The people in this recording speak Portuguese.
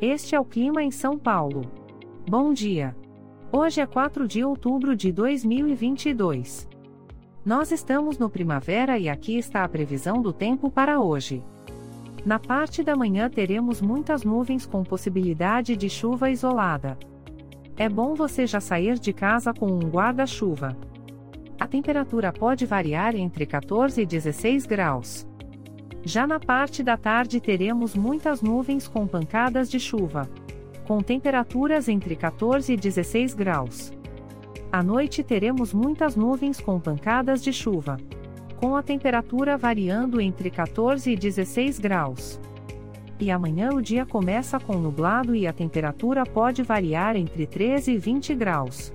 Este é o clima em São Paulo. Bom dia. Hoje é 4 de outubro de 2022. Nós estamos no primavera e aqui está a previsão do tempo para hoje. Na parte da manhã teremos muitas nuvens com possibilidade de chuva isolada. É bom você já sair de casa com um guarda-chuva. A temperatura pode variar entre 14 e 16 graus. Já na parte da tarde teremos muitas nuvens com pancadas de chuva. Com temperaturas entre 14 e 16 graus. À noite teremos muitas nuvens com pancadas de chuva. Com a temperatura variando entre 14 e 16 graus. E amanhã o dia começa com nublado e a temperatura pode variar entre 13 e 20 graus.